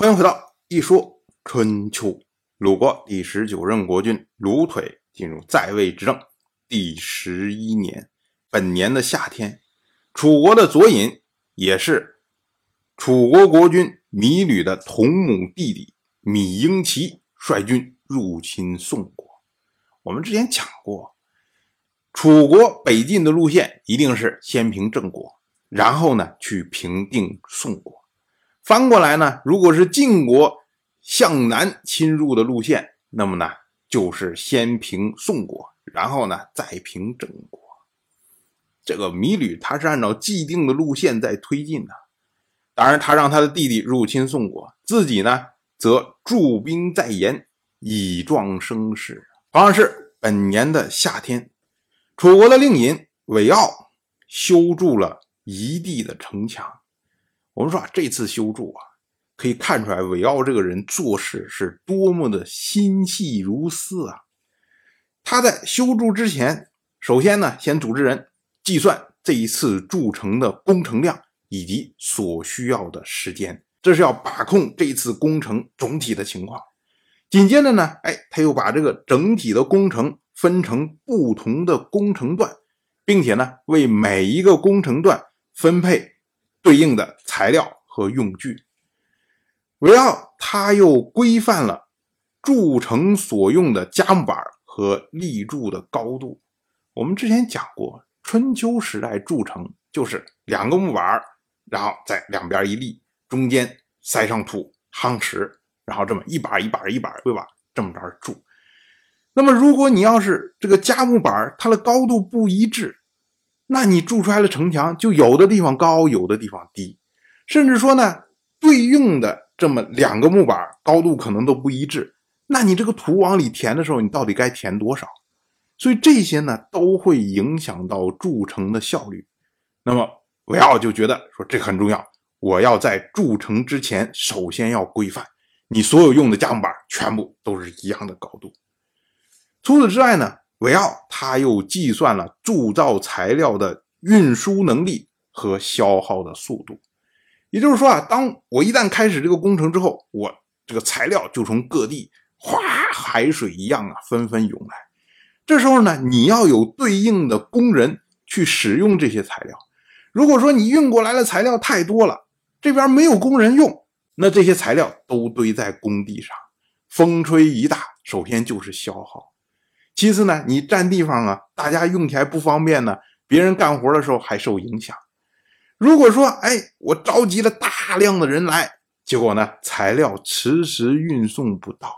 欢迎回到一说春秋。鲁国第十九任国君鲁腿进入在位执政第十一年，本年的夏天，楚国的左尹也是楚国国君芈吕的同母弟弟芈英奇率军入侵宋国。我们之前讲过，楚国北进的路线一定是先平郑国，然后呢去平定宋国。翻过来呢，如果是晋国。向南侵入的路线，那么呢，就是先平宋国，然后呢再平郑国。这个芈吕他是按照既定的路线在推进的。当然，他让他的弟弟入侵宋国，自己呢则驻兵在延，以壮声势。同样是本年的夏天，楚国的令尹韦傲修筑了一地的城墙。我们说啊，这次修筑啊。可以看出来，韦奥这个人做事是多么的心细如丝啊！他在修筑之前，首先呢，先组织人计算这一次筑城的工程量以及所需要的时间，这是要把控这次工程总体的情况。紧接着呢，哎，他又把这个整体的工程分成不同的工程段，并且呢，为每一个工程段分配对应的材料和用具。韦奥他又规范了筑城所用的夹木板和立柱的高度。我们之前讲过，春秋时代筑城就是两个木板，然后在两边一立，中间塞上土夯实，然后这么一板一板一板，对吧？这么着筑。那么，如果你要是这个夹木板它的高度不一致，那你筑出来的城墙就有的地方高，有的地方低，甚至说呢，对应的。这么两个木板高度可能都不一致，那你这个土往里填的时候，你到底该填多少？所以这些呢都会影响到筑城的效率。那么韦奥就觉得说这很重要，我要在筑城之前首先要规范，你所有用的加木板全部都是一样的高度。除此之外呢，韦奥他又计算了铸造材料的运输能力和消耗的速度。也就是说啊，当我一旦开始这个工程之后，我这个材料就从各地哗海水一样啊纷纷涌来。这时候呢，你要有对应的工人去使用这些材料。如果说你运过来的材料太多了，这边没有工人用，那这些材料都堆在工地上，风吹雨打，首先就是消耗。其次呢，你占地方啊，大家用起来不方便呢，别人干活的时候还受影响。如果说，哎，我召集了大量的人来，结果呢，材料迟迟运送不到，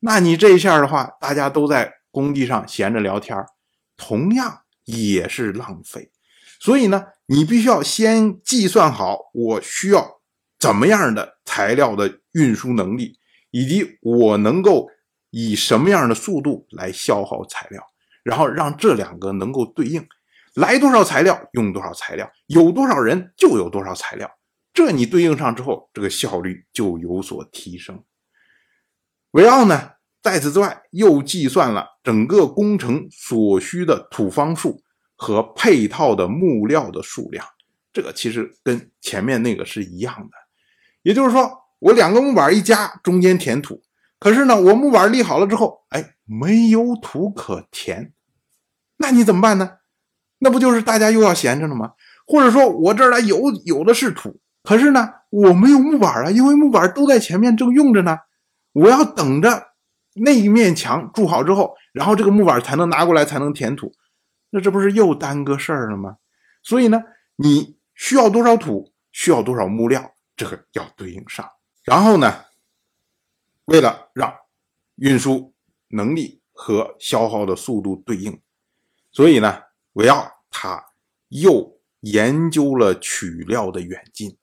那你这一下的话，大家都在工地上闲着聊天同样也是浪费。所以呢，你必须要先计算好我需要怎么样的材料的运输能力，以及我能够以什么样的速度来消耗材料，然后让这两个能够对应。来多少材料用多少材料，有多少人就有多少材料，这你对应上之后，这个效率就有所提升。韦奥呢，在此之外又计算了整个工程所需的土方数和配套的木料的数量，这个其实跟前面那个是一样的。也就是说，我两个木板一加，中间填土，可是呢，我木板立好了之后，哎，没有土可填，那你怎么办呢？那不就是大家又要闲着了吗？或者说我这儿来有有的是土，可是呢我没有木板啊，因为木板都在前面正用着呢。我要等着那一面墙筑好之后，然后这个木板才能拿过来，才能填土。那这不是又耽搁事儿了吗？所以呢，你需要多少土，需要多少木料，这个要对应上。然后呢，为了让运输能力和消耗的速度对应，所以呢，我要。他又研究了取料的远近，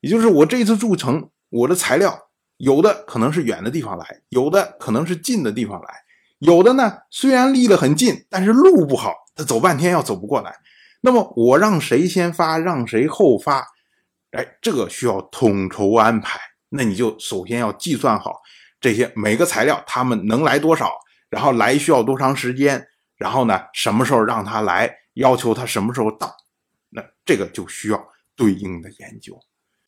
也就是我这次筑城，我的材料有的可能是远的地方来，有的可能是近的地方来，有的呢虽然离得很近，但是路不好，他走半天要走不过来。那么我让谁先发，让谁后发？哎，这个需要统筹安排。那你就首先要计算好这些每个材料他们能来多少，然后来需要多长时间，然后呢什么时候让他来。要求他什么时候到，那这个就需要对应的研究。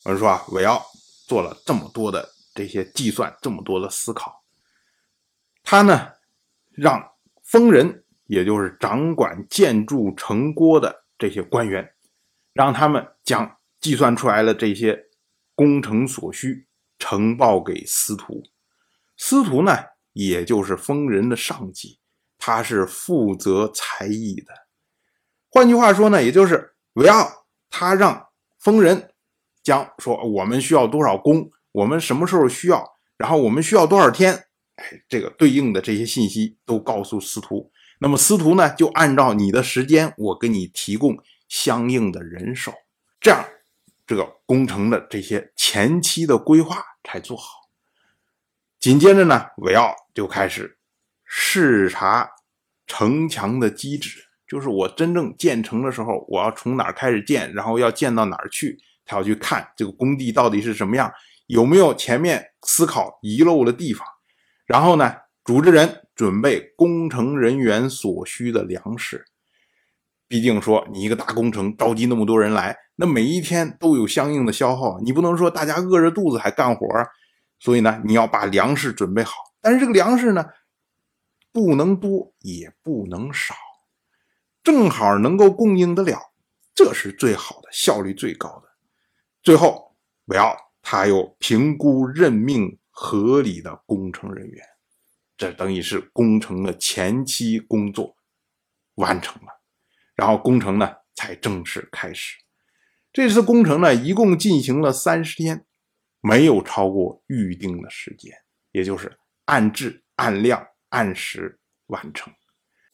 我们说啊，韦奥做了这么多的这些计算，这么多的思考。他呢，让封人，也就是掌管建筑城郭的这些官员，让他们将计算出来的这些工程所需呈报给司徒。司徒呢，也就是封人的上级，他是负责才艺的。换句话说呢，也就是韦奥他让封人将说我们需要多少工，我们什么时候需要，然后我们需要多少天，哎，这个对应的这些信息都告诉司徒。那么司徒呢，就按照你的时间，我给你提供相应的人手，这样这个工程的这些前期的规划才做好。紧接着呢，韦奥就开始视察城墙的基址，就是我真正建成的时候，我要从哪儿开始建，然后要建到哪儿去，他要去看这个工地到底是什么样，有没有前面思考遗漏的地方，然后呢，组织人准备工程人员所需的粮食。毕竟说你一个大工程召集那么多人来，那每一天都有相应的消耗，你不能说大家饿着肚子还干活。所以呢，你要把粮食准备好，但是这个粮食呢，不能多也不能少，正好能够供应得了，这是最好的，效率最高的。最后，不要他又评估任命合理的工程人员，这等于是工程的前期工作完成了，然后工程呢才正式开始。这次工程呢，一共进行了三十天。没有超过预定的时间，也就是按质、按量、按时完成。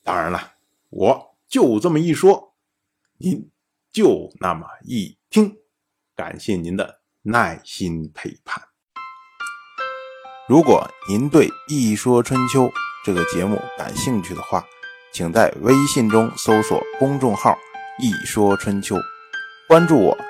当然了，我就这么一说，您就那么一听。感谢您的耐心陪伴。如果您对《一说春秋》这个节目感兴趣的话，请在微信中搜索公众号“一说春秋”，关注我。